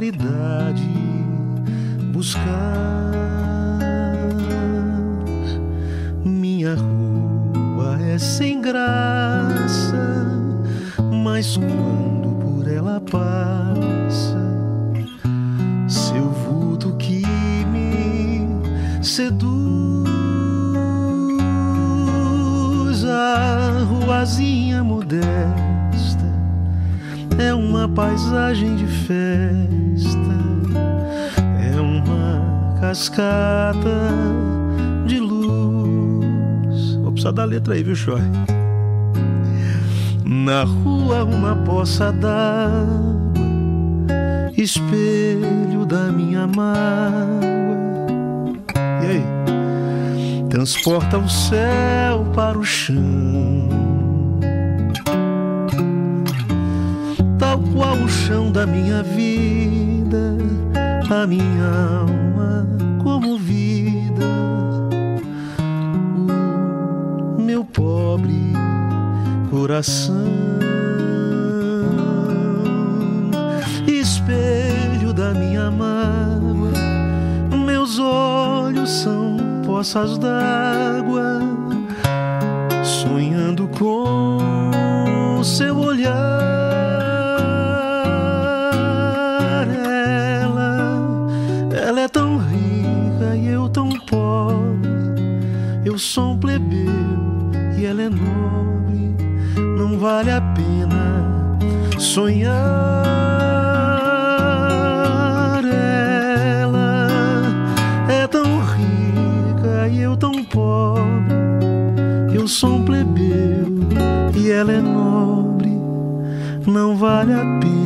vai claridade buscar. Letra aí, viu, Chore? Na rua, uma poça d'água, espelho da minha mágoa. E aí? Transporta o céu para o chão. Tal qual o chão da minha vida, a minha alma meu pobre coração, espelho da minha mágoa, meus olhos são poças d'água, sonhando com seu olhar. Sonhar. Ela é tão rica e eu tão pobre. Eu sou um plebeu e ela é nobre. Não vale a pena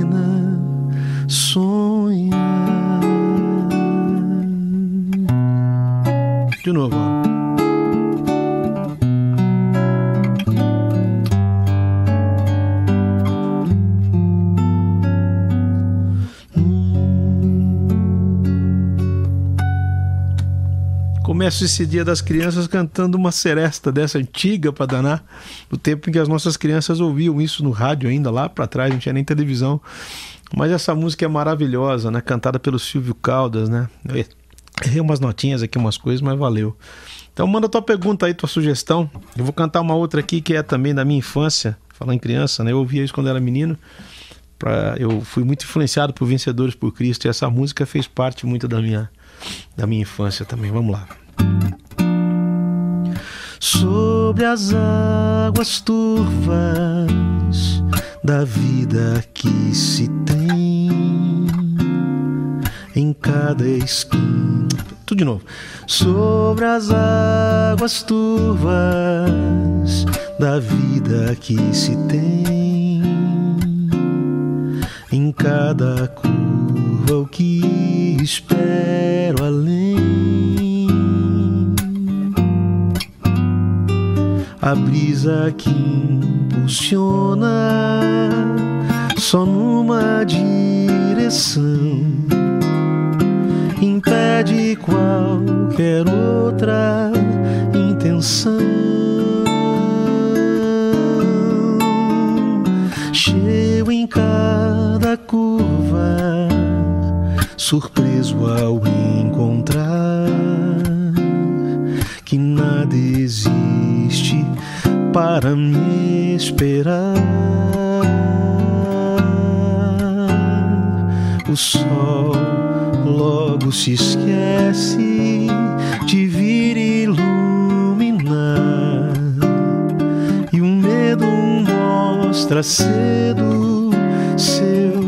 Começo esse dia das crianças cantando uma seresta dessa antiga para danar, no tempo em que as nossas crianças ouviam isso no rádio ainda lá para trás, não tinha nem televisão. Mas essa música é maravilhosa, né? Cantada pelo Silvio Caldas, né? Eu errei umas notinhas aqui, umas coisas, mas valeu. Então manda tua pergunta aí, tua sugestão. Eu vou cantar uma outra aqui que é também da minha infância, falando em criança, né? Eu ouvia isso quando era menino. Pra, eu fui muito influenciado por Vencedores por Cristo e essa música fez parte muito da minha, da minha infância também. Vamos lá. Sobre as águas turvas da vida que se tem em cada esquina. Tudo de novo. Sobre as águas turvas da vida que se tem em cada curva o que espero além. A brisa que impulsiona só numa direção impede qualquer outra intenção. Cheio em cada curva, surpreso ao encontrar que nada existe para me esperar. O sol logo se esquece de vir iluminar e o medo mostra cedo seu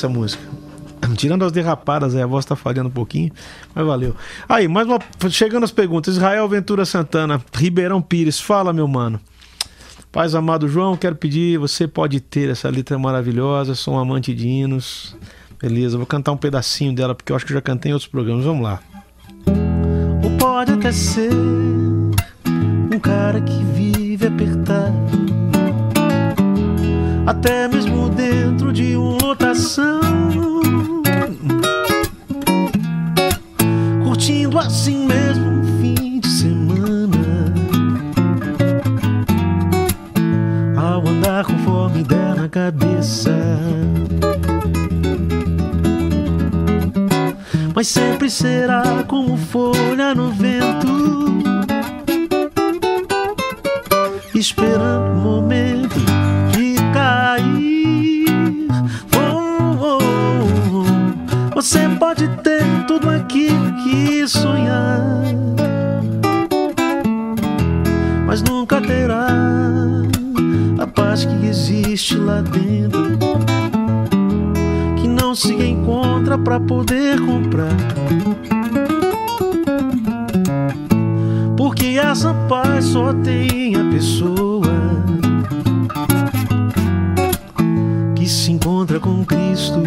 essa música. Tirando as derrapadas aí, a voz tá falhando um pouquinho, mas valeu. Aí, mais uma. Chegando as perguntas. Israel Ventura Santana, Ribeirão Pires, fala, meu mano. Paz amado João, quero pedir, você pode ter essa letra maravilhosa, sou um amante de hinos. Beleza, vou cantar um pedacinho dela, porque eu acho que já cantei em outros programas. Vamos lá. Ou pode até ser um cara que vive apertado até mesmo dentro de uma lotação. Curtindo assim mesmo um fim de semana. Ao andar conforme der na cabeça. Mas sempre será como folha no vento. Esperando o momento lá dentro, que não se encontra para poder comprar. Porque essa paz só tem a pessoa que se encontra com Cristo.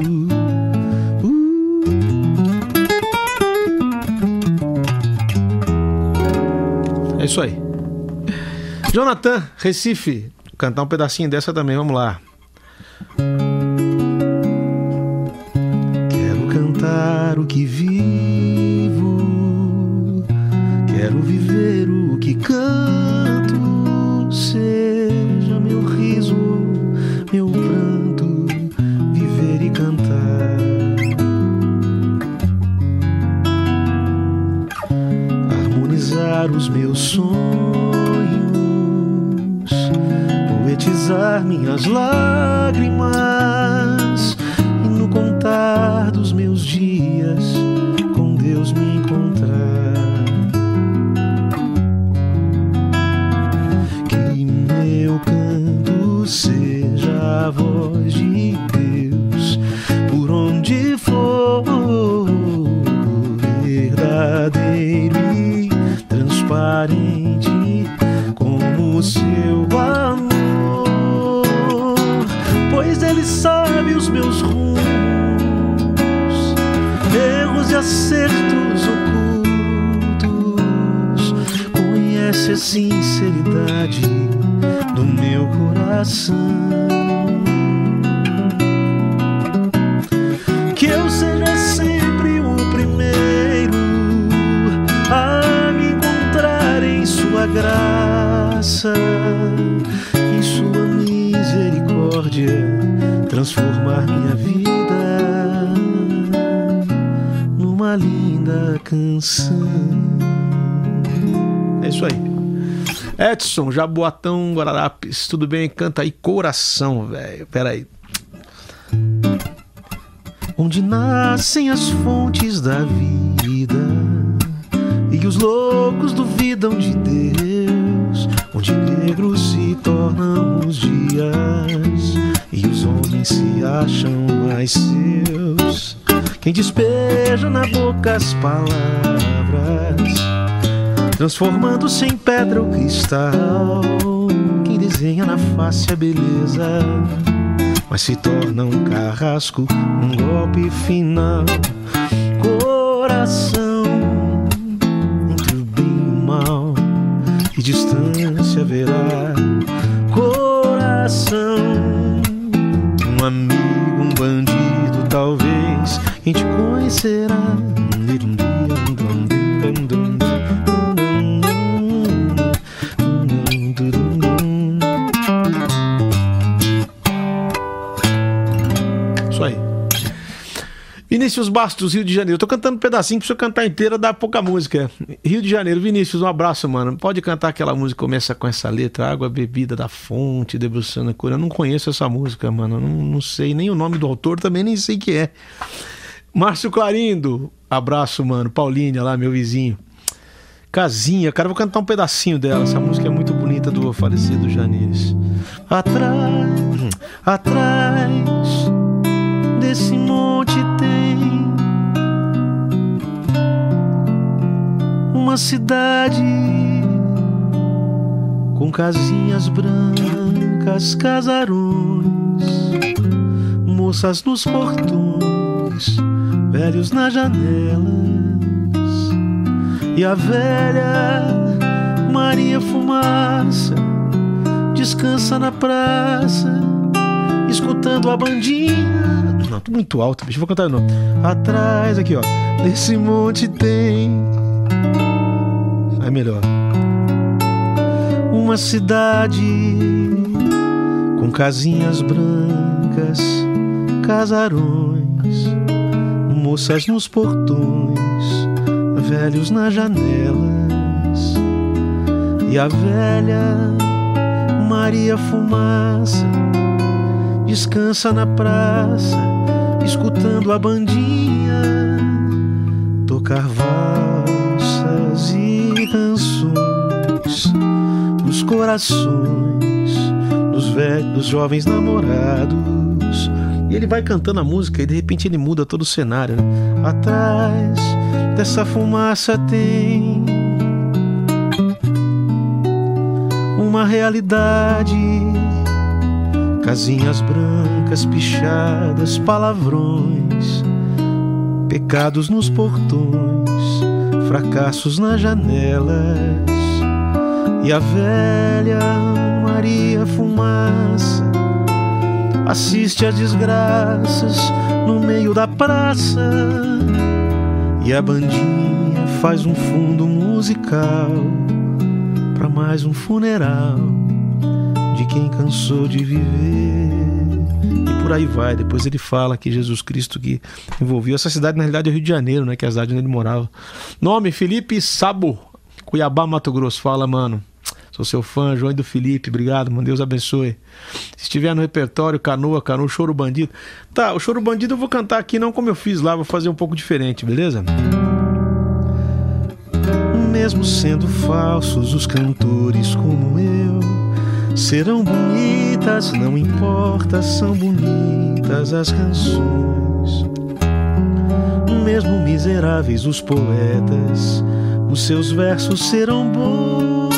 É isso aí. Jonathan, Recife, cantar um pedacinho dessa também, vamos lá. love. Ele sabe os meus rumos, erros e acertos ocultos. conhece a sinceridade do meu coração. Que eu seja sempre o primeiro a me encontrar em Sua graça, transformar minha vida numa linda canção. É isso aí. Edson, Jaboatão, Guararapes, tudo bem? Canta aí coração, velho. Pera aí. Onde nascem as fontes da vida e os loucos duvidam de Deus, onde negros se tornam os dias e os homens se acham mais seus. Quem despeja na boca as palavras transformando-se em pedra ou cristal. Quem desenha na face a beleza, mas se torna um carrasco, um golpe final. Coração entre o bem e o mal, e distância haverá. Coração, um amigo, um bandido, talvez quem te conhecerá. Vinícius Bastos, Rio de Janeiro. Tô cantando um pedacinho, preciso cantar inteira, dá pouca música. Rio de Janeiro, Vinícius, um abraço, mano. Pode cantar aquela música que começa com essa letra, Água Bebida da Fonte, debruçando a cura. Eu não conheço essa música, mano. Não, não sei nem o nome do autor, também nem sei que é. Márcio Clarindo, abraço, mano. Paulinha lá, meu vizinho. Casinha, cara, vou cantar um pedacinho dela. Essa música é muito bonita do falecido Janis. Atrás, atrás desse monte uma cidade com casinhas brancas, casarões, moças nos portões, velhos nas janelas e a velha Maria Fumaça descansa na praça, escutando a bandinha não, tô muito alto, bicho. Vou cantar de novo. Atrás, aqui, ó. Nesse monte tem. Aí melhor. Uma cidade com casinhas brancas, casarões, moças nos portões, velhos nas janelas. E a velha Maria Fumaça descansa na praça escutando a bandinha tocar valsas canções nos corações dos velhos, dos jovens namorados. E ele vai cantando a música e de repente ele muda todo o cenário. Né? Atrás dessa fumaça tem uma realidade casinhas brancas pichadas, palavrões, pecados nos portões, fracassos nas janelas, e a velha Maria Fumaça assiste às desgraças no meio da praça, e a bandinha faz um fundo musical para mais um funeral de quem cansou de viver. E por aí vai. Depois ele fala que Jesus Cristo que envolveu essa cidade, na realidade, é o Rio de Janeiro, né? Que é a cidade onde ele morava. Nome: Felipe Sabo, Cuiabá, Mato Grosso. Fala, mano. Sou seu fã, João do Felipe, obrigado, mano. Deus abençoe. Se estiver no repertório, canoa, canoa, choro bandido. Tá, o choro bandido eu vou cantar aqui, não como eu fiz lá, vou fazer um pouco diferente, beleza? Mesmo sendo falsos os cantores como eu serão bonitas, não importa, são bonitas as canções. Mesmo miseráveis os poetas, os seus versos serão bons.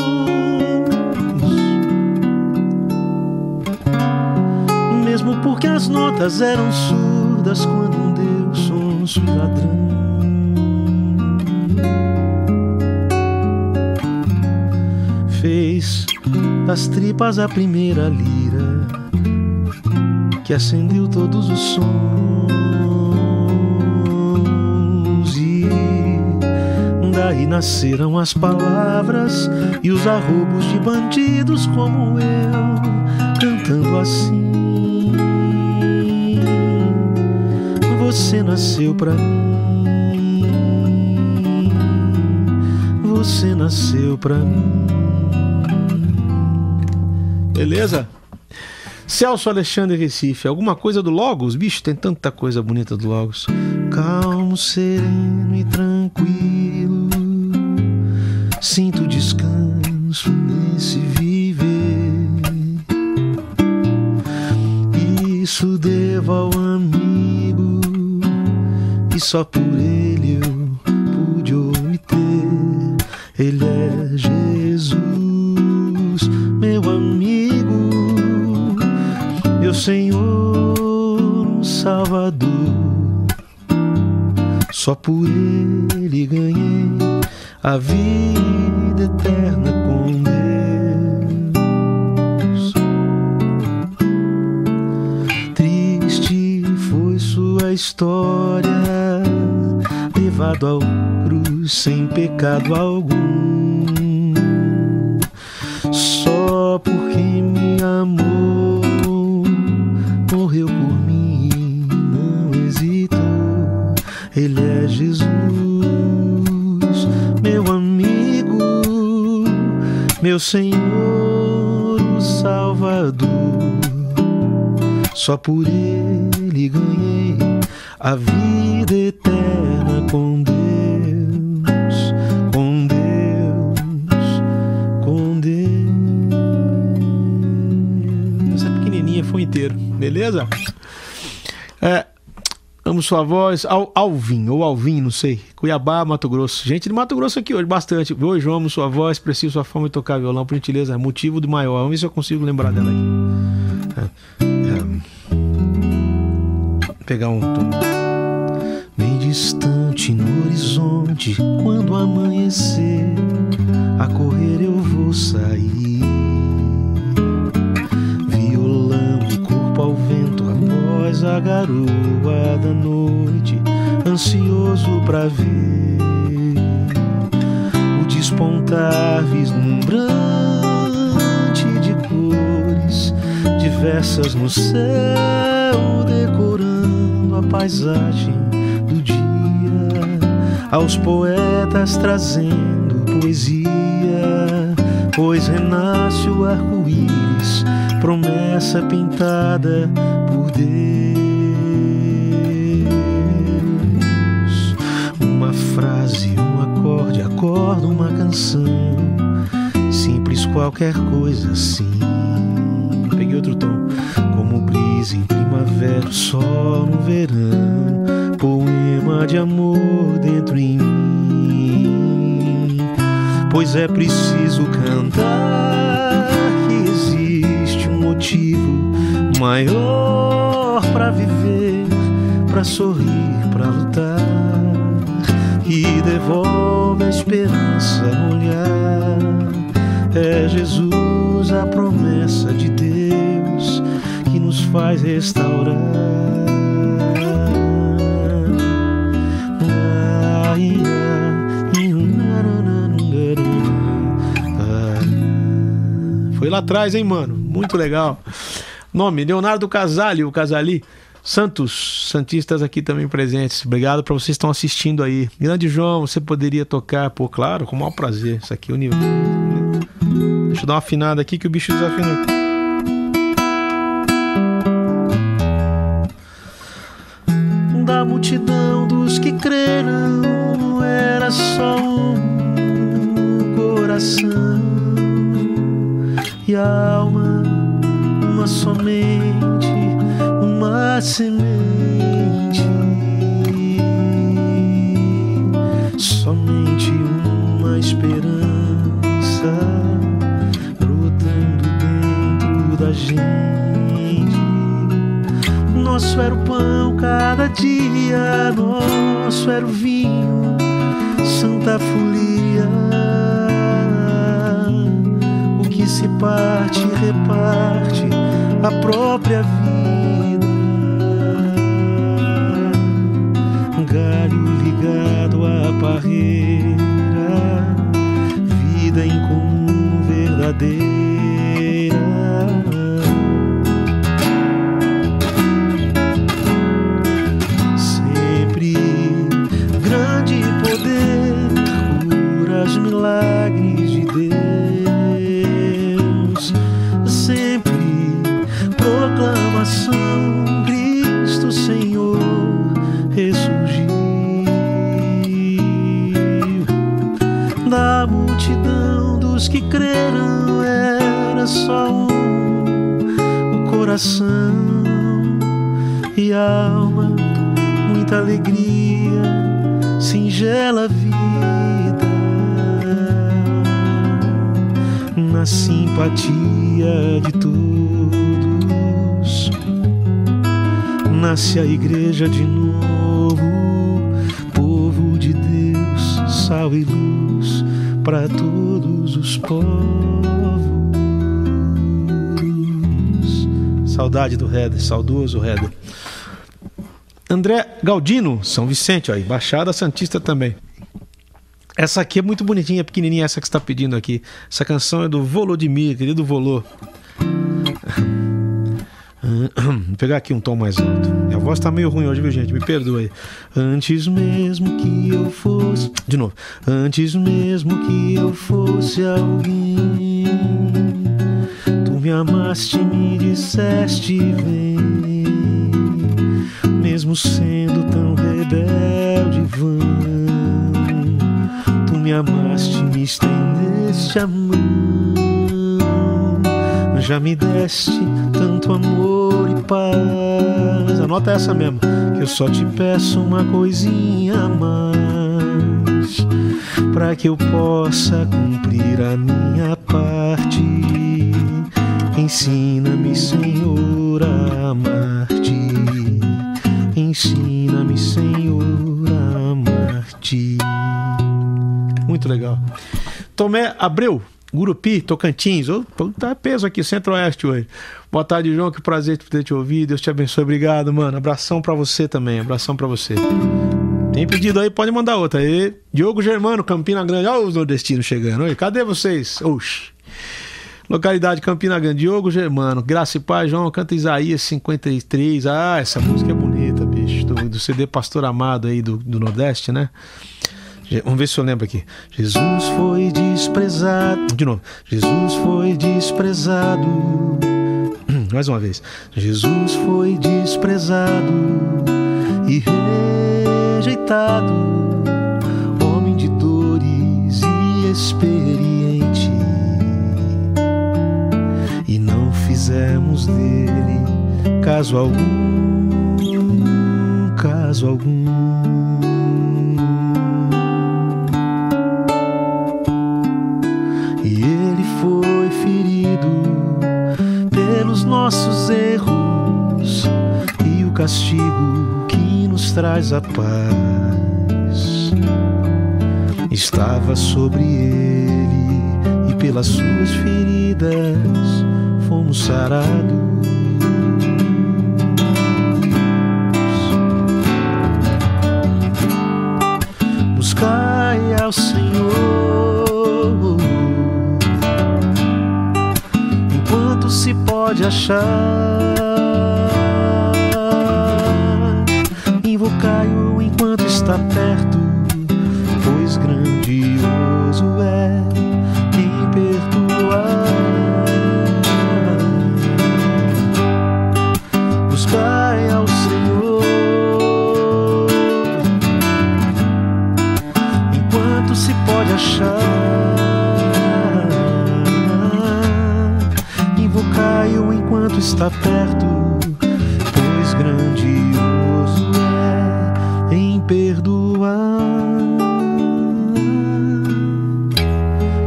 Mesmo porque as notas eram surdas quando um Deus sonso e ladrão. fez das tripas a primeira lira que acendeu todos os sons e daí nasceram as palavras e os arrobos de bandidos como eu cantando assim. Você nasceu pra mim. Você nasceu pra mim. Beleza? Celso Alexandre Recife, alguma coisa do Logos? Bicho, tem tanta coisa bonita do Logos. Calmo, sereno e tranquilo, sinto descanso nesse viver. Isso devo ao amigo, e só por ele eu Senhor, Salvador. Só por Ele ganhei a vida eterna com Deus. Triste foi sua história, levado ao cruz sem pecado algum. Senhor, o Salvador. Só por Ele ganhei a vida eterna com Deus, com Deus, com Deus. Essa pequenininha foi inteiro, beleza? Amo sua voz. Al, Alvin, ou Alvin, não sei. Cuiabá, Mato Grosso. Gente de Mato Grosso aqui hoje, bastante. Hoje amo sua voz, preciso sua forma de tocar violão, por gentileza. Motivo do maior. Vamos ver se eu consigo lembrar dela aqui. É, é, pegar um tom. Bem distante no horizonte, quando amanhecer, a correr eu vou sair. Após a garoa da noite, ansioso pra ver o despontar vislumbrante de cores diversas no céu, decorando a paisagem do dia, aos poetas trazendo poesia, pois renasce o arco-íris, promessa pintada por Deus. Uma canção, simples qualquer coisa assim. Peguei outro tom, como brisa em primavera, sol no verão, poema de amor dentro em mim. Pois é preciso cantar que existe um motivo maior pra viver, pra sorrir, pra lutar. E devolve a olhar. É Jesus a promessa de Deus que nos faz restaurar. Foi lá atrás, hein, mano? Muito legal. Nome: Leonardo Casali, o Casali. Santos, Santistas aqui também presentes. Obrigado para vocês que estão assistindo aí. Grande João, você poderia tocar? Pô, claro, com o maior prazer. Isso aqui é o nível. Deixa eu dar uma afinada aqui que o bicho desafinou. Da multidão dos que creram, era só um coração e a alma, uma somente, uma semente. Somente uma esperança brotando dentro da gente. Nosso era o pão cada dia, nosso era o vinho, Santa Folia. que se parte reparte a própria vida. Galho ligado à parreira, vida em comum verdadeira. Igreja de novo, povo de Deus, sal e luz para todos os povos. Saudade do Reder, saudoso Reder. André Galdino, São Vicente, e Baixada Santista também. Essa aqui é muito bonitinha, pequenininha, essa que está pedindo aqui. Essa canção é do Volodymyr, querido Volô. Vou pegar aqui um tom mais alto. Minha voz tá meio ruim hoje, viu, gente? Me perdoe. Antes mesmo que eu fosse. De novo. Antes mesmo que eu fosse alguém, tu me amaste me disseste: vem. Mesmo sendo tão rebelde, vã. Tu me amaste me estendeste a mão. Já me deste tanto amor e paz. Anota essa mesmo, que eu só te peço uma coisinha a mais, para que eu possa cumprir a minha parte. Ensina-me, Senhor, a amar-te. Ensina-me, Senhor, a amar-te. Muito legal. Tomé Abreu. Gurupi, Tocantins. Tá peso aqui, Centro-Oeste hoje. Boa tarde, João. Que prazer ter te ouvido. Deus te abençoe. Obrigado, mano. Abração para você também. Abração para você. Tem pedido aí, pode mandar outra. aí. Diogo Germano, Campina Grande. Olha os nordestinos chegando. Oi, cadê vocês? Oxi. Localidade Campina Grande, Diogo Germano, Graça e Paz, João, canta Isaías 53. Ah, essa música é bonita, bicho. Do, do CD Pastor Amado aí do, do Nordeste, né? Vamos ver se eu lembro aqui. Jesus foi desprezado. De novo. Jesus foi desprezado. Mais uma vez. Jesus foi desprezado e rejeitado. Homem de dores e experiente. E não fizemos dele caso algum. Caso algum. Nossos erros e o castigo que nos traz a paz estava sobre ele e pelas suas feridas fomos sarados. Buscai ao Senhor achar. Invocai-o enquanto está perto, está perto, pois grandioso é em perdoar.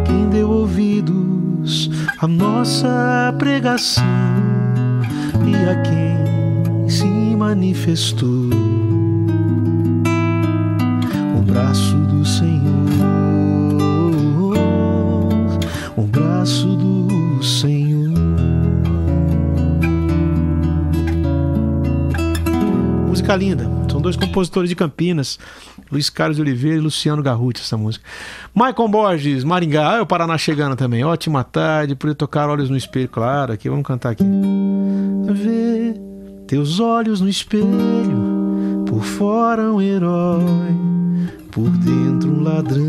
Quem deu ouvidos à nossa pregação e a quem se manifestou música linda. São dois compositores de Campinas, Luiz Carlos Oliveira e Luciano Garruti, essa música. Maicon Borges, Maringá, ah, o Paraná chegando também. Ótima tarde, por tocar olhos no espelho, claro, aqui, vamos cantar aqui. Vê teus olhos no espelho, por fora um herói, por dentro um ladrão.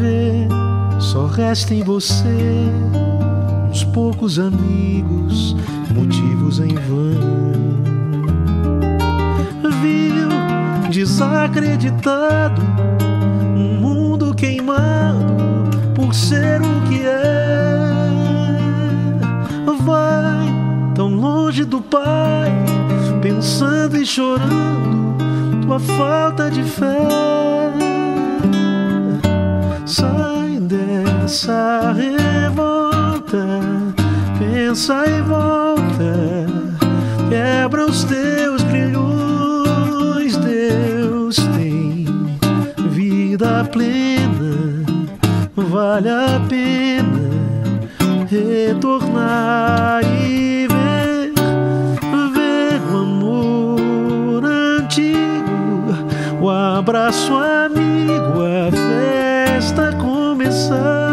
Vê, só resta em você uns poucos amigos, motivos em vão. Viu, desacreditado, um mundo queimado por ser o que é. Vai tão longe do Pai, pensando e chorando tua falta de fé. Sai dessa revolta, pensa e volta, quebra os teus grilhões. Deus tem vida plena, vale a pena retornar e ver, ver o amor antigo, o abraço amigo, a festa começar.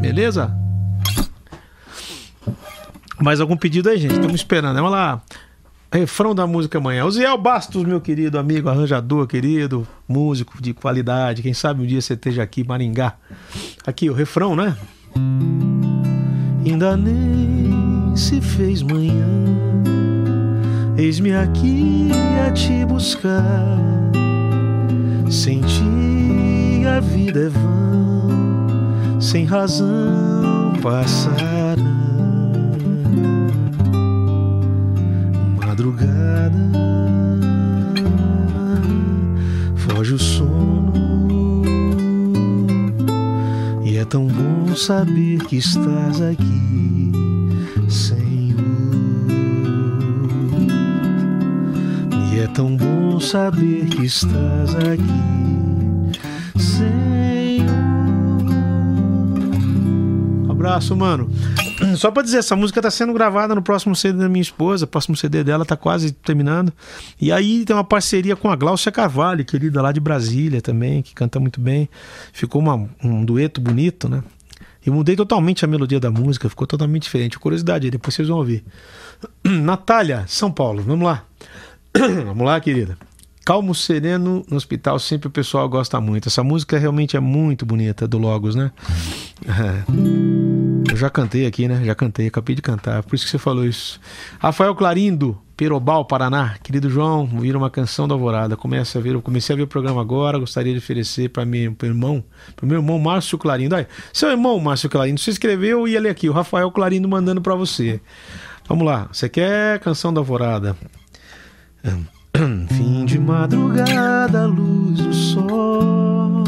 Beleza? Mais algum pedido aí, gente? Estamos esperando. Vamos lá. Refrão da música amanhã. O Ziel Bastos, meu querido amigo, arranjador, querido, músico de qualidade. Quem sabe um dia você esteja aqui, Maringá. Aqui, o refrão, né? Ainda nem se fez manhã. Eis-me aqui a te buscar. Sem ti a vida é vã, sem razão passará. Madrugada foge o sono e é tão bom saber que estás aqui, Senhor. Tão bom saber que estás aqui, Senhor. Abraço, mano. Só pra dizer, essa música tá sendo gravada no próximo CD da minha esposa. O próximo CD dela tá quase terminando. E aí tem uma parceria com a Glaucia Carvalho, querida lá de Brasília também, que canta muito bem. Ficou uma, um dueto bonito, né? E mudei totalmente a melodia da música, ficou totalmente diferente. Curiosidade, depois vocês vão ouvir. Natália, São Paulo, vamos lá. vamos lá, querida. Calmo Sereno no Hospital, sempre o pessoal gosta muito. Essa música realmente é muito bonita, do Logos, né? É. Eu já cantei aqui, né? Já cantei, acabei de cantar, por isso que você falou isso. Rafael Clarindo, Perobal, Paraná. Querido João, vira uma canção da Alvorada. Comece a ver, eu comecei a ver o programa agora, gostaria de oferecer para meu irmão, para meu irmão Márcio Clarindo. Aí, seu irmão Márcio Clarindo, se inscreveu e ele aqui, o Rafael Clarindo mandando para você. Vamos lá, você quer canção da Alvorada? Fim de madrugada, luz do sol,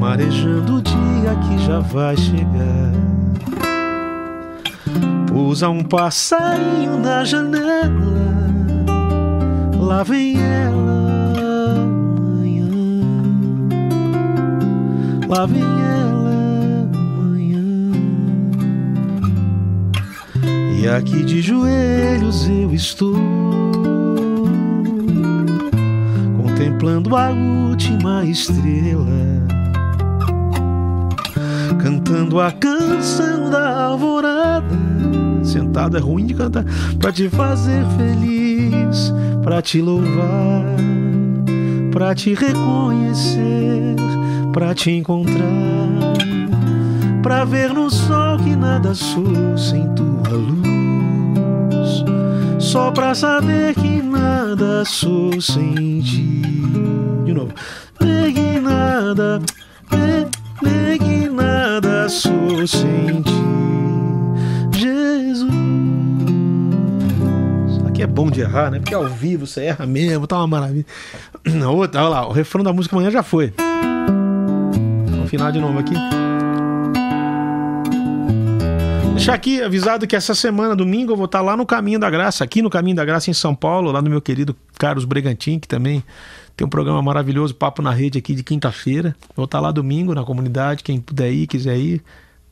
marejando o dia que já vai chegar. Pousa um passarinho na janela, lá vem ela amanhã, lá vem ela E aqui de joelhos eu estou contemplando a última estrela, cantando a canção da alvorada. Sentado é ruim de cantar, pra te fazer feliz, pra te louvar, pra te reconhecer, pra te encontrar, pra ver no sol que nada sou sem tua luz, só pra saber que nada sou sem ti. De novo, negue nada, negue nada sou sem ti, Jesus. Aqui é bom de errar, né? Porque ao vivo você erra mesmo, tá uma maravilha. Outra, olha lá, o refrão da música amanhã já foi. Vamos final de novo aqui. Deixar aqui avisado que essa semana, domingo, eu vou estar lá no Caminho da Graça, aqui no Caminho da Graça em São Paulo, lá no meu querido Carlos Bregantin, que também tem um programa maravilhoso, Papo na Rede, aqui de quinta-feira. Vou estar lá domingo na comunidade, quem puder ir, quiser ir.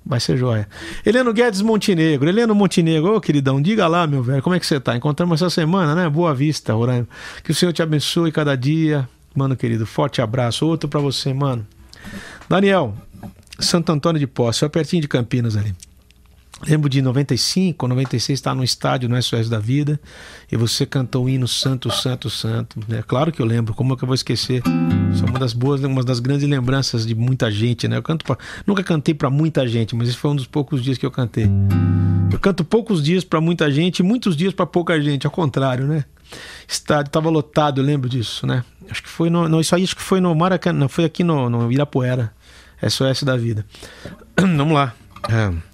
Vai ser joia. Heleno Guedes Montenegro. Heleno Montenegro, ô queridão, diga lá, meu velho, como é que você tá? Encontramos essa semana, né? Boa vista, Roraima. Que o Senhor te abençoe cada dia. Mano, querido, forte abraço. Outro para você, mano. Daniel, Santo Antônio de Posse, é pertinho de Campinas ali. Lembro de 95, 96, estar no estádio no SOS da Vida e você cantou o hino Santo, Santo, Santo. É claro que eu lembro, como é que eu vou esquecer? Isso é uma das boas, uma das grandes lembranças de muita gente, né? Eu canto pra, nunca cantei para muita gente, mas esse foi um dos poucos dias que eu cantei. Eu canto poucos dias para muita gente e muitos dias para pouca gente, ao contrário, né? Estádio estava lotado, eu lembro disso, né? Acho que foi no, no isso aí acho que foi no Maracanã, foi aqui no, no Irapuera, SOS da Vida. Vamos lá. É.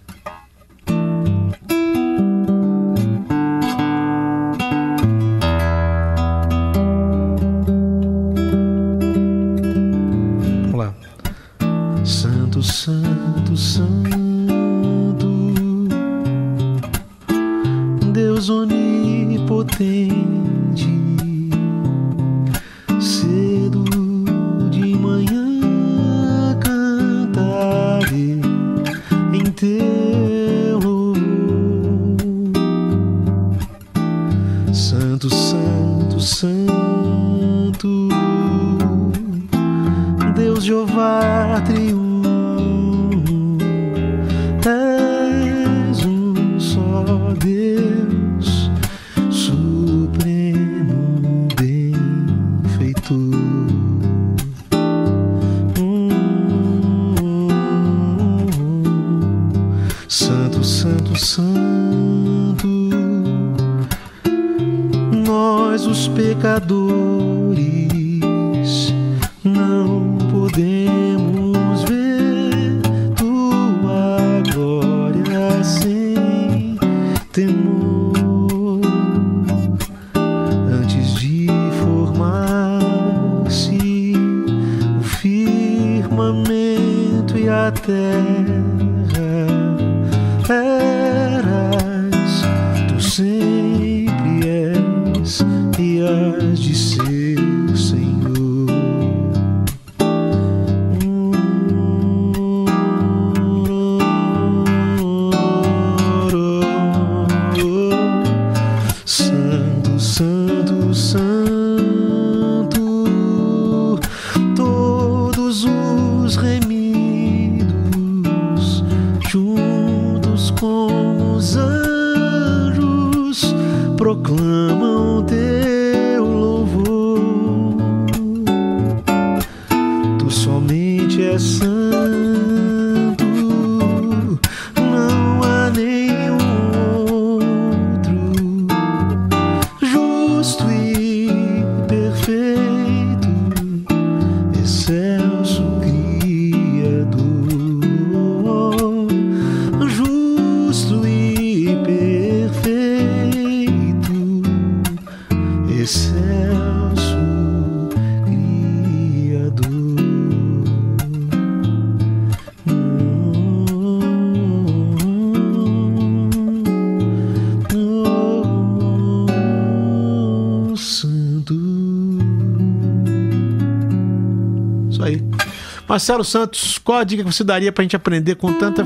Marcelo Santos, qual a dica que você daria para a gente aprender com tanta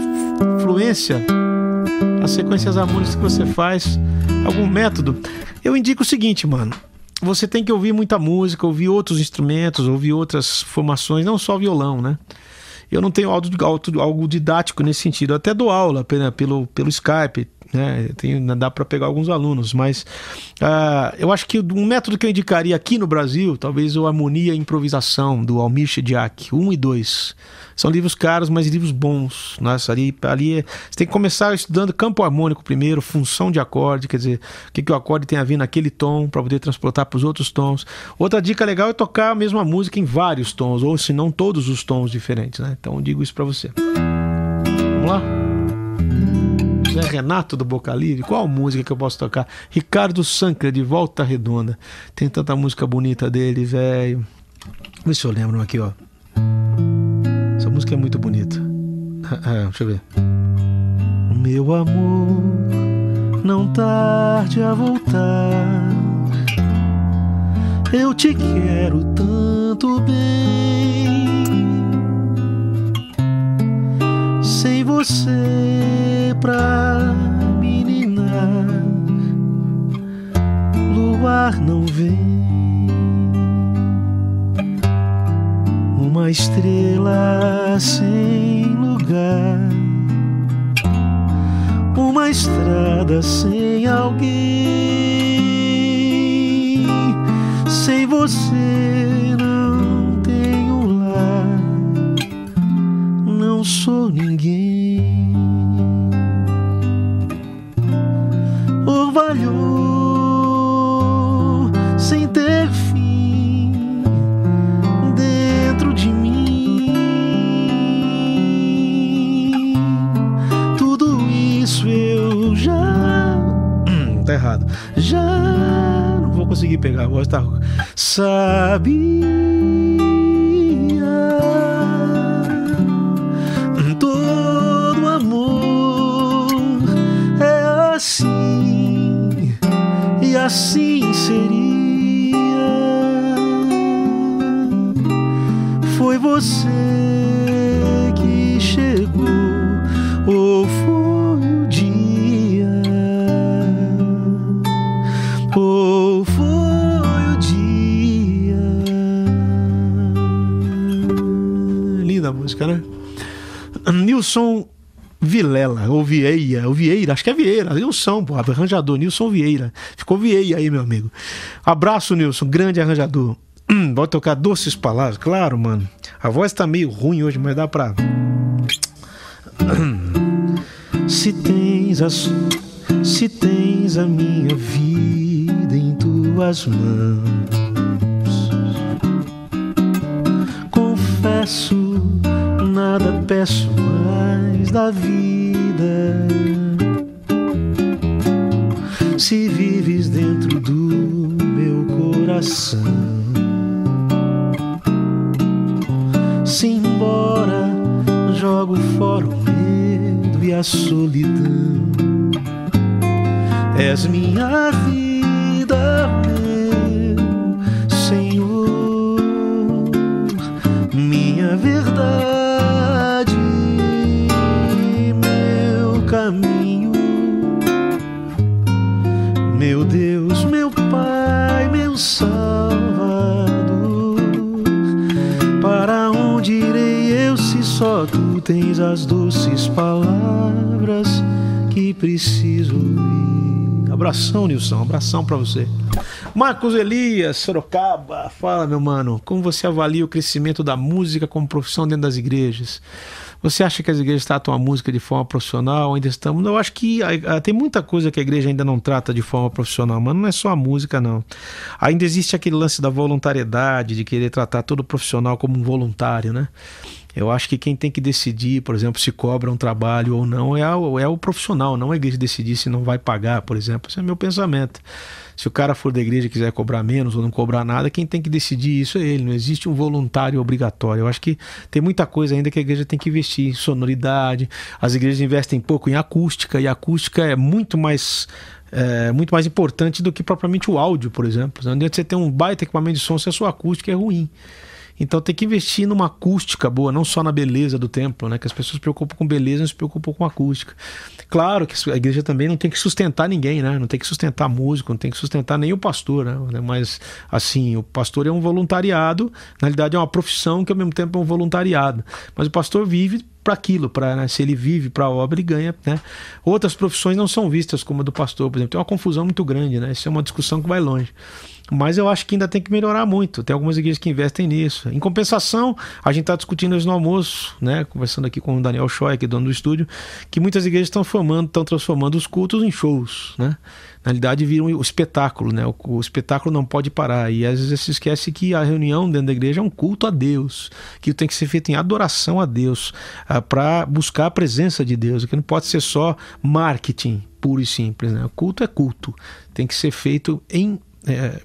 fluência as sequências harmônicas que você faz? Algum método? Eu indico o seguinte, mano. Você tem que ouvir muita música, ouvir outros instrumentos, ouvir outras formações, não só violão, né? Eu não tenho algo didático nesse sentido. Eu até dou aula pelo, pelo Skype, né? Tem, dá para pegar alguns alunos, mas uh, eu acho que um método que eu indicaria aqui no Brasil, talvez o Harmonia e Improvisação, do Almir Shediak, 1 e 2. São livros caros, mas livros bons. Nossa, ali, ali é, você tem que começar estudando campo harmônico primeiro, função de acorde, quer dizer, o que, que o acorde tem a ver naquele tom para poder transportar para os outros tons. Outra dica legal é tocar a mesma música em vários tons, ou se não todos os tons diferentes. Né? Então digo isso para você. Vamos lá? Zé Renato do Boca Livre, qual música que eu posso tocar? Ricardo Sancler de Volta Redonda. Tem tanta música bonita dele, velho. Vê se eu lembro aqui, ó. Essa música é muito bonita. É, deixa eu ver. Meu amor, não tarde a voltar. Eu te quero tanto bem. Sem você pra menina, luar não vem. Uma estrela sem lugar, uma estrada sem alguém. Sem você não sou ninguém. Orvalhou sem ter fim dentro de mim. Tudo isso eu já. Hum, tá errado. Já não vou conseguir pegar a voz, tá. Sabia. Assim seria. Ou Vieira, ou Vieira, acho que é Vieira, Nilson, pô, arranjador, Nilson Vieira. Ficou Vieira aí, meu amigo. Abraço, Nilson, grande arranjador. Hum, tocar doces palavras, claro, mano. A voz tá meio ruim hoje, mas dá pra. Se tens as, se tens a minha vida em tuas mãos, confesso nada peço mais da vida. Se vives dentro do meu coração, se embora jogo fora o medo e a solidão. És minha vida, meu Senhor, minha verdade, meu Deus, meu Pai, meu Salvador. Para onde irei eu se só tu tens as doces palavras que preciso ouvir? Abração, Nilson, abração para você. Marcos Elias, Sorocaba, fala, meu mano, como você avalia o crescimento da música como profissão dentro das igrejas? Você acha que as igrejas tratam a música de forma profissional? Ainda estamos. Eu acho que ah, tem muita coisa que a igreja ainda não trata de forma profissional, mas não é só a música, não. Ainda existe aquele lance da voluntariedade, de querer tratar todo profissional como um voluntário, né? Eu acho que quem tem que decidir, por exemplo, se cobra um trabalho ou não, é, a, é o profissional, não a igreja decidir se não vai pagar, por exemplo. Esse é meu pensamento. Se o cara for da igreja e quiser cobrar menos ou não cobrar nada, quem tem que decidir isso é ele. Não existe um voluntário obrigatório. Eu acho que tem muita coisa ainda que a igreja tem que investir em sonoridade. As igrejas investem pouco em acústica, e a acústica é muito mais é, muito mais importante do que propriamente o áudio, por exemplo. Não adianta você ter um baita equipamento de som se a sua acústica é ruim. Então tem que investir numa acústica boa, não só na beleza do templo, né? Que as pessoas se preocupam com beleza, não se preocupam com acústica. Claro que a igreja também não tem que sustentar ninguém, né? Não tem que sustentar músico, não tem que sustentar nem o pastor, né? Mas assim, o pastor é um voluntariado, na realidade é uma profissão que ao mesmo tempo é um voluntariado. Mas o pastor vive para aquilo, para né? se ele vive para a obra, ele ganha. Né? Outras profissões não são vistas como a do pastor, por exemplo. Tem uma confusão muito grande, né? Isso é uma discussão que vai longe. Mas eu acho que ainda tem que melhorar muito. Tem algumas igrejas que investem nisso. Em compensação, a gente está discutindo isso no almoço, né? Conversando aqui com o Daniel Choi, é dono do estúdio, que muitas igrejas estão formando, estão transformando os cultos em shows, né? Na realidade, viram o espetáculo, né? O, o, espetáculo não pode parar. E às vezes se esquece que a reunião dentro da igreja é um culto a Deus, que tem que ser feito em adoração a Deus, ah, para buscar a presença de Deus, que não pode ser só marketing puro e simples, né? O culto é culto, tem que ser feito em. É,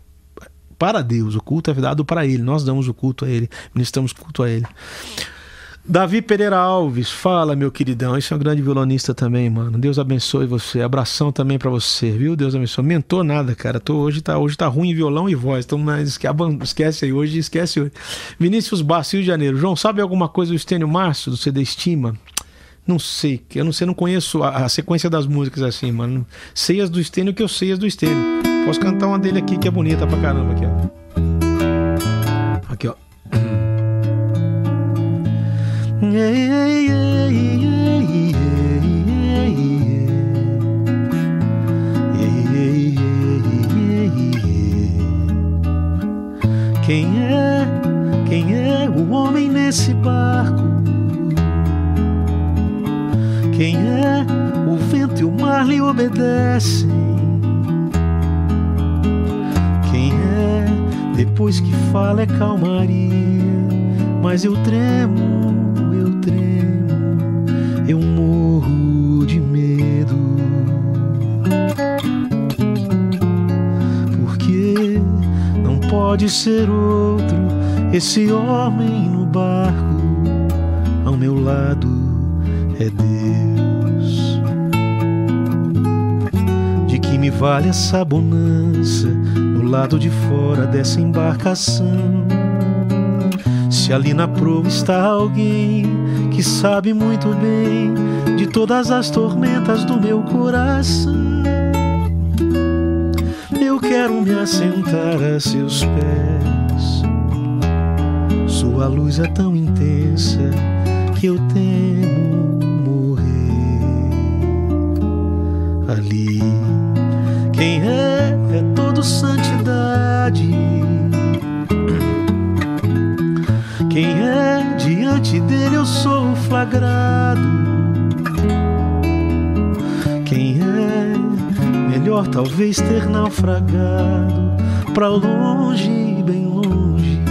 para Deus, o culto é dado para Ele, nós damos o culto a Ele, ministramos culto a Ele. Davi Pereira Alves, fala, meu queridão. Esse é um grande violonista também, mano. Deus abençoe você. Abração também para você, viu? Deus abençoe. Mentor nada, cara. Tô, hoje, tá, hoje tá ruim violão e voz. Então, esquece aí hoje, esquece hoje. Vinícius Rio de Janeiro. João, sabe alguma coisa do Estênio Márcio, do CD Estima? Não sei, eu não sei, não conheço a, a sequência das músicas assim, mano. Sei as do Estênio que eu sei as do Estênio. Posso cantar uma dele aqui que é bonita pra caramba aqui, ó. Aqui, ó. Quem é, quem é o homem nesse barco? Quem é o vento e o mar lhe obedecem? Depois que fala é calmaria, mas eu tremo tremo, eu morro de medo. Porque não pode ser outro esse homem no barco, ao meu lado é Deus. De que me vale essa bonança lado de fora dessa embarcação? Se ali na proa está alguém que sabe muito bem de todas as tormentas do meu coração. Eu quero me assentar a seus pés. Sua luz é tão intensa que eu temo morrer ali. Quem é santidade. Quem é diante dele eu sou flagrado. Quem é melhor talvez ter naufragado para longe, bem longe,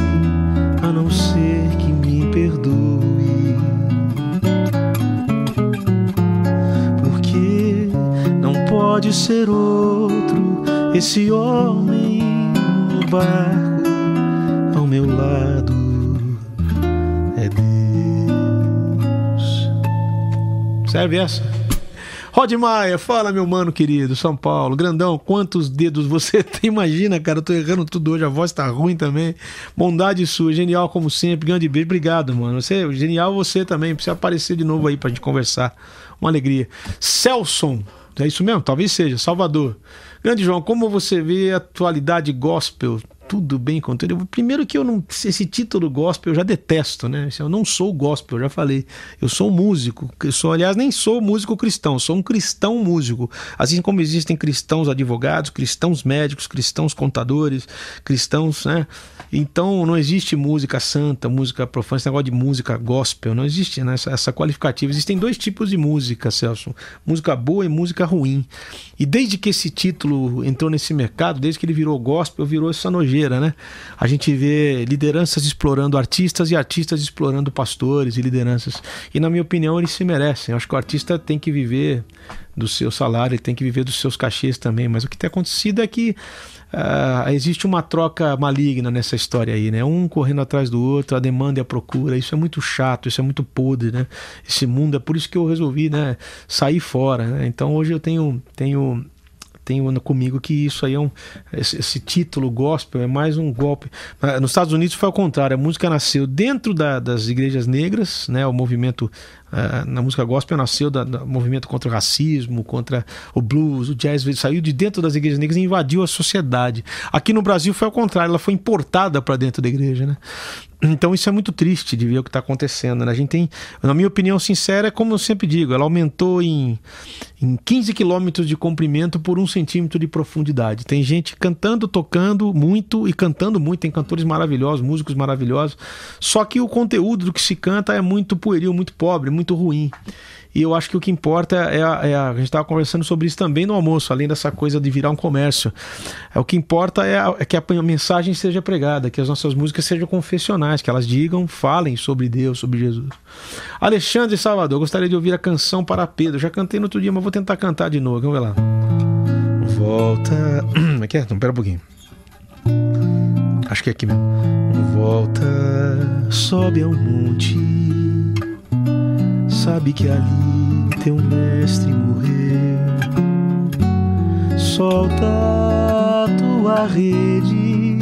a não ser que me perdoe. Porque não pode ser outro esse homem no barco ao meu lado Serve essa? Rod Maia, fala meu mano querido, São Paulo, grandão, quantos dedos você tem? Imagina, cara, eu tô errando tudo hoje, a voz tá ruim também. Bondade sua, genial como sempre, grande beijo, obrigado, mano. Você, genial você também, precisa aparecer de novo aí pra gente conversar. Uma alegria. Celson, é isso mesmo? Talvez seja, Salvador. Grande João, como você vê a atualidade gospel? Tudo bem com tudo. Primeiro que eu não. Esse título gospel eu já detesto, né? Eu não sou gospel, eu já falei. Eu sou músico. Eu sou, aliás, nem sou músico cristão, sou um cristão músico. Assim como existem cristãos advogados, cristãos médicos, cristãos contadores, cristãos, né? Então não existe música santa, música profana, esse negócio de música gospel, não existe né? essa, essa qualificativa. Existem dois tipos de música, Celso: música boa e música ruim. E desde que esse título entrou nesse mercado, desde que ele virou gospel, virou essa né? A gente vê lideranças explorando artistas e artistas explorando pastores e lideranças. E na minha opinião, eles se merecem. Eu acho que o artista tem que viver do seu salário, ele tem que viver dos seus cachês também. Mas o que tem acontecido é que uh, existe uma troca maligna nessa história aí, né? Um correndo atrás do outro, a demanda e a procura. Isso é muito chato, isso é muito podre, né? Esse mundo é por isso que eu resolvi, né? Sair fora. Né? Então hoje eu tenho tenho tenho comigo que isso aí é um esse, esse, título gospel é mais um golpe. Ah, nos Estados Unidos foi ao contrário, a música nasceu dentro da, das igrejas negras, né? O movimento uh, na música gospel nasceu do movimento contra o racismo, contra o blues, o jazz, saiu de dentro das igrejas negras e invadiu a sociedade. Aqui no Brasil foi ao contrário, ela foi importada para dentro da igreja, né? Então isso é muito triste de ver o que está acontecendo. Né? A gente tem, na minha opinião sincera, é como eu sempre digo, ela aumentou em, em 15 quilômetros de comprimento por um centímetro de profundidade. Tem gente cantando, tocando muito e cantando muito, tem cantores maravilhosos, músicos maravilhosos, só que o conteúdo do que se canta é muito pueril, muito pobre, muito ruim. E eu acho que o que importa é a, é a, a gente estava conversando sobre isso também no almoço, além dessa coisa de virar um comércio. É o que importa é, a, é que a mensagem seja pregada, que as nossas músicas sejam confessionais, que elas digam, falem sobre Deus, sobre Jesus. Alexandre Salvador, gostaria de ouvir a canção para Pedro. Já cantei no outro dia, mas vou tentar cantar de novo. Vamos ver lá. Volta. Como é que é? Não, pera um pouquinho. Acho que é aqui mesmo. Volta, sobe ao monte sabe que ali teu mestre morreu. Solta tua rede,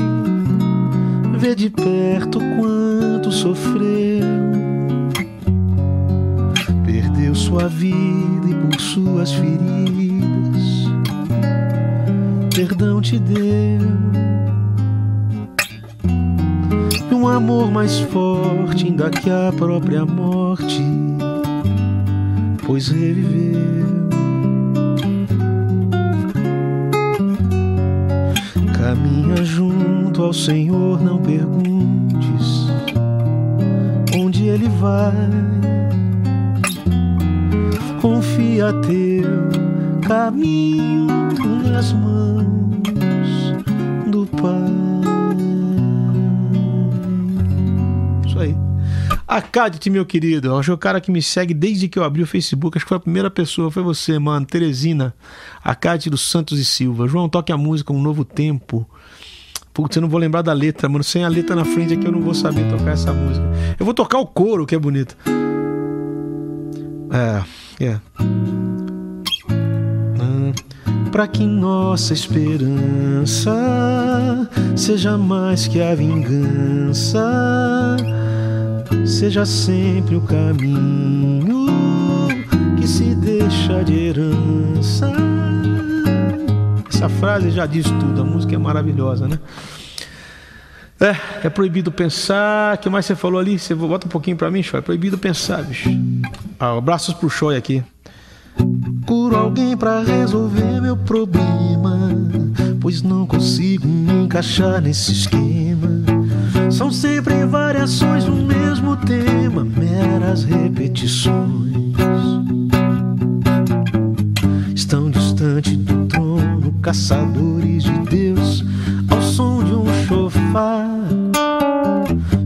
vê de perto quanto sofreu. Perdeu sua vida e por suas feridas, perdão te deu. um amor mais forte ainda que a própria morte, pois reviveu. Caminha junto ao Senhor, não perguntes onde Ele vai. Confia teu caminho nas mãos do Pai. Acadite, meu querido. Acho o cara que me segue desde que eu abri o Facebook. Acho que foi a primeira pessoa, foi você, mano. Teresina. Acadite dos Santos e Silva. João, toque a música Um Novo Tempo. Putz, eu não vou lembrar da letra, mano. Sem a letra na frente aqui eu não vou saber tocar essa música. Eu vou tocar o coro, que é bonito. É, é. Hum, para que nossa esperança seja mais que a vingança seja sempre o caminho que se deixa de herança. Essa frase já diz tudo, a música é maravilhosa, né? É, é proibido pensar. O que mais você falou ali? Você bota um pouquinho para mim, Shoy. É proibido pensar, bicho. Ah, abraços pro Shoy aqui. Curo alguém para resolver meu problema, pois não consigo me encaixar nesse esquema. São sempre variações do mesmo tema, meras repetições. Estão distante do trono, caçadores de Deus, ao som de um chofar.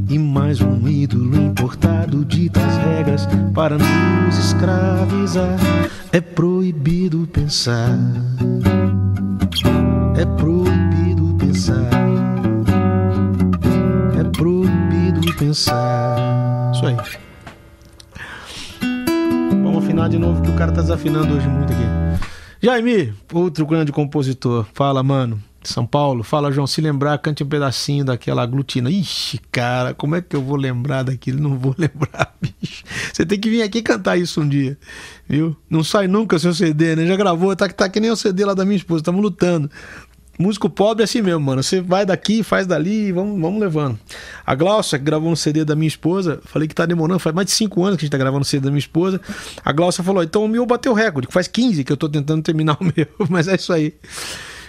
E mais um ídolo importado dita as regras para nos escravizar. É proibido pensar. É proibido pensar. Isso aí. Vamos afinar de novo que o cara tá desafinando hoje muito aqui. Jaime, outro grande compositor. Fala, mano. São Paulo, fala João, se lembrar, cante um pedacinho daquela aglutina. Ixi, cara, como é que eu vou lembrar daquilo? Não vou lembrar, bicho. Você tem que vir aqui cantar isso um dia, viu? Não sai nunca seu CD, né? Já gravou, tá, tá que nem o CD lá da minha esposa, estamos lutando. Músico pobre é assim mesmo, mano. Você vai daqui, faz dali vamos, vamos levando. A Glaucia, que gravou um CD da minha esposa, falei que tá demorando, faz mais de 5 anos que a gente tá gravando um CD da minha esposa. A Glaucia falou: então o meu bateu recorde, faz 15 que eu tô tentando terminar o meu, mas é isso aí.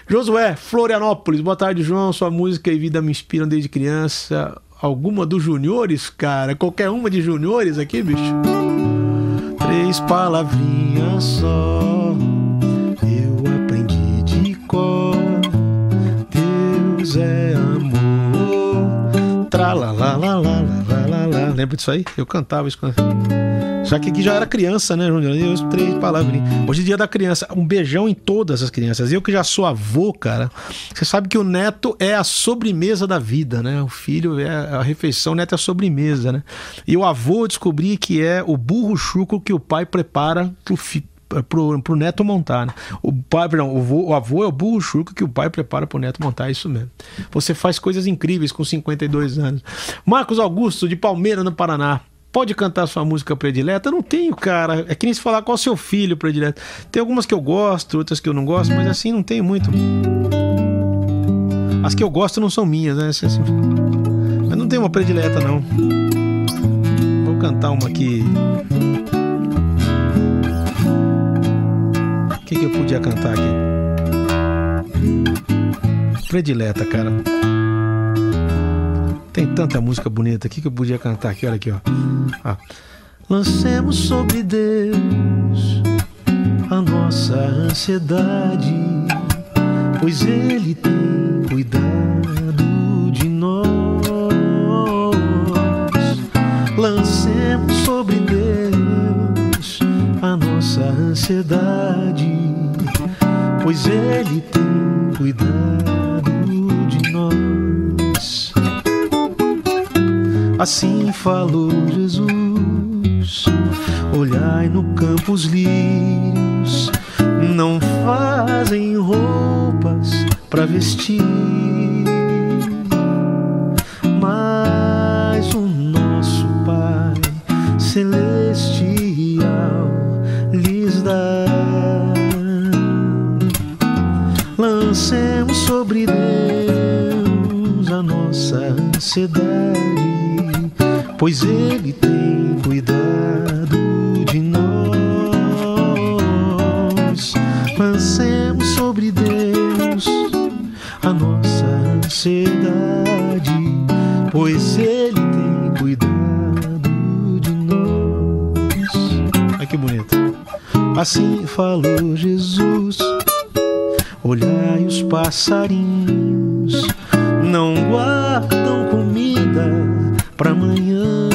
Josué, Florianópolis, boa tarde, João. Sua música e vida me inspiram desde criança. Alguma dos juniores, cara? Qualquer uma de juniores aqui, bicho? Três palavrinhas só, é amor. Tra. Lembra disso aí? Eu cantava isso. Só que aqui já era criança, né, Júnior? Eu três palavrinhas. Hoje é dia da criança. Um beijão em todas as crianças. Eu que já sou avô, cara. Você sabe que o neto é a sobremesa da vida, né? O filho é a refeição, o neto é a sobremesa, né? E o avô descobri que é o burro chuco que o pai prepara pro filho pro, pro neto montar. Né? O pai, perdão, o, vô, o, avô é o burro chuco que o pai prepara pro neto montar, é isso mesmo. Você faz coisas incríveis com 52 anos. Marcos Augusto, de Palmeira, no Paraná. Pode cantar sua música predileta? Não tenho, cara. É que nem se falar qual é o seu filho predileto. Tem algumas que eu gosto, outras que eu não gosto, mas assim não tem muito. As que eu gosto não são minhas, né? Assim, mas não tem uma predileta, não. Vou cantar uma aqui. Que, que eu podia cantar aqui? Predileta, cara. Tem tanta música bonita. O que, eu podia cantar aqui? Olha aqui, ó. Ah. Lancemos sobre Deus a nossa ansiedade, pois Ele tem cuidado de nós. Lancemos sobre Deus nossa ansiedade pois Ele tem cuidado de nós. Assim falou Jesus, Olhai no campo os lírios, não fazem roupas para vestir. Mas o nosso Pai celestial Lancemos sobre Deus a nossa ansiedade, pois Ele tem cuidado de nós. Lancemos sobre Deus a nossa ansiedade, pois Ele tem cuidado de nós. Ai que bonito. Assim falou Jesus. Olhai os passarinhos, não guardam comida para amanhã.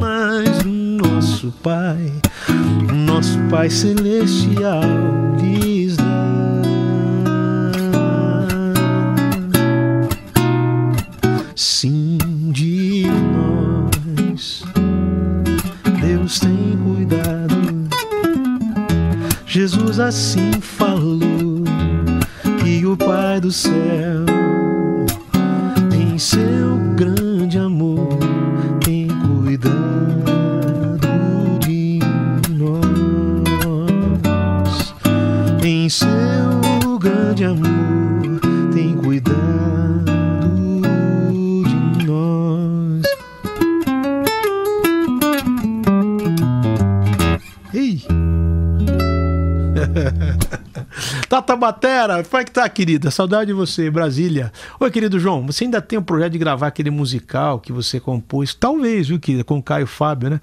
Mas nosso Pai, nosso Pai Celestial assim Batera, como é que tá, querida? Saudade de você, Brasília. Oi, querido João, você ainda tem o projeto de gravar aquele musical que você compôs? Talvez, viu, querida, com o Caio Fábio, né?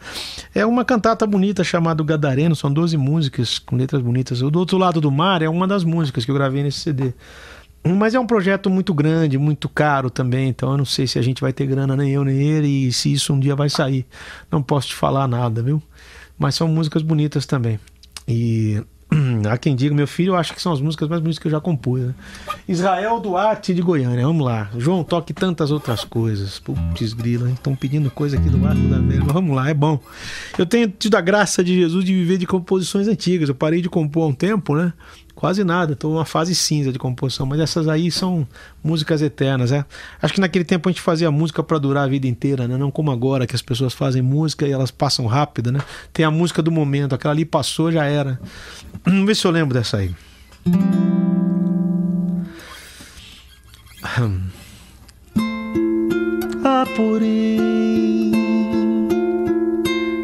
É uma cantata bonita chamada Gadareno, são 12 músicas com letras bonitas. O Do Outro Lado do Mar é uma das músicas que eu gravei nesse CD. Mas é um projeto muito grande, muito caro também, então eu não sei se a gente vai ter grana, nem eu, nem ele, e se isso um dia vai sair. Não posso te falar nada, viu? Mas são músicas bonitas também. E há quem diga, meu filho, eu acho que são as músicas mais bonitas que eu já compus. Né? Israel Duarte de Goiânia, vamos lá. João, toque tantas outras coisas. Putz, grila, estão pedindo coisa aqui do Arco da Velha, mas vamos lá, é bom. Eu tenho tido a graça de Jesus de viver de composições antigas. Eu parei de compor há um tempo, né? Quase nada, estou numa fase cinza de composição, mas essas aí são músicas eternas, é. Acho que naquele tempo a gente fazia música para durar a vida inteira, né? Não como agora que as pessoas fazem música e elas passam rápido, né? Tem a música do momento, aquela ali passou, já era. Vamos ver se eu lembro dessa aí. Há, porém,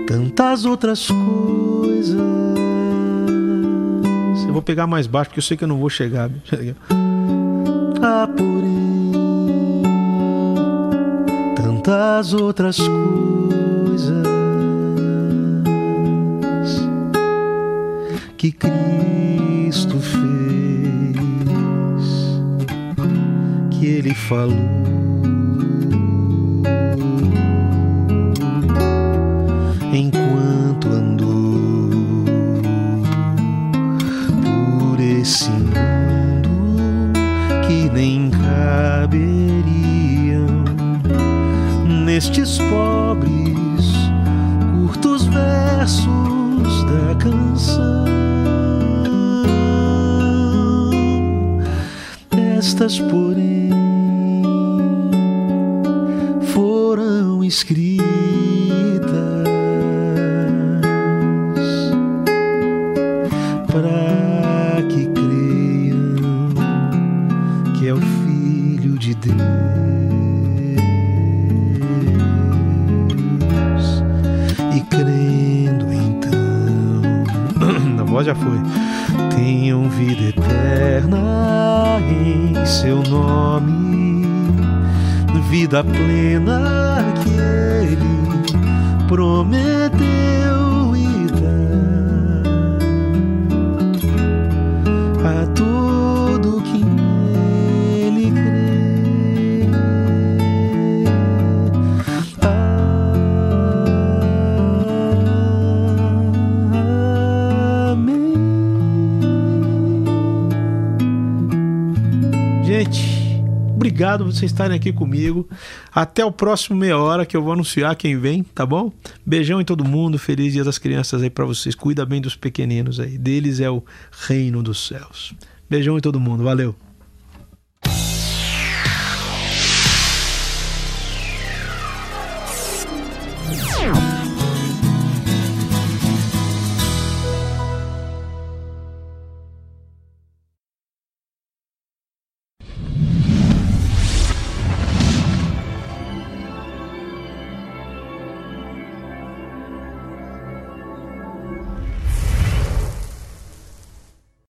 tantas outras coisas. Eu vou pegar mais baixo porque eu sei que eu não vou chegar. Há, porém, tantas outras coisas que Cristo fez, que Ele falou. Nestes pobres curtos versos da canção. Estas, porém, foram escritas obrigado por vocês estarem aqui comigo. Até o próximo meia hora que eu vou anunciar quem vem, tá bom? Beijão em todo mundo, feliz Dia das Crianças aí para vocês. Cuida bem dos pequeninos aí. Deles é o reino dos céus. Beijão em todo mundo, valeu.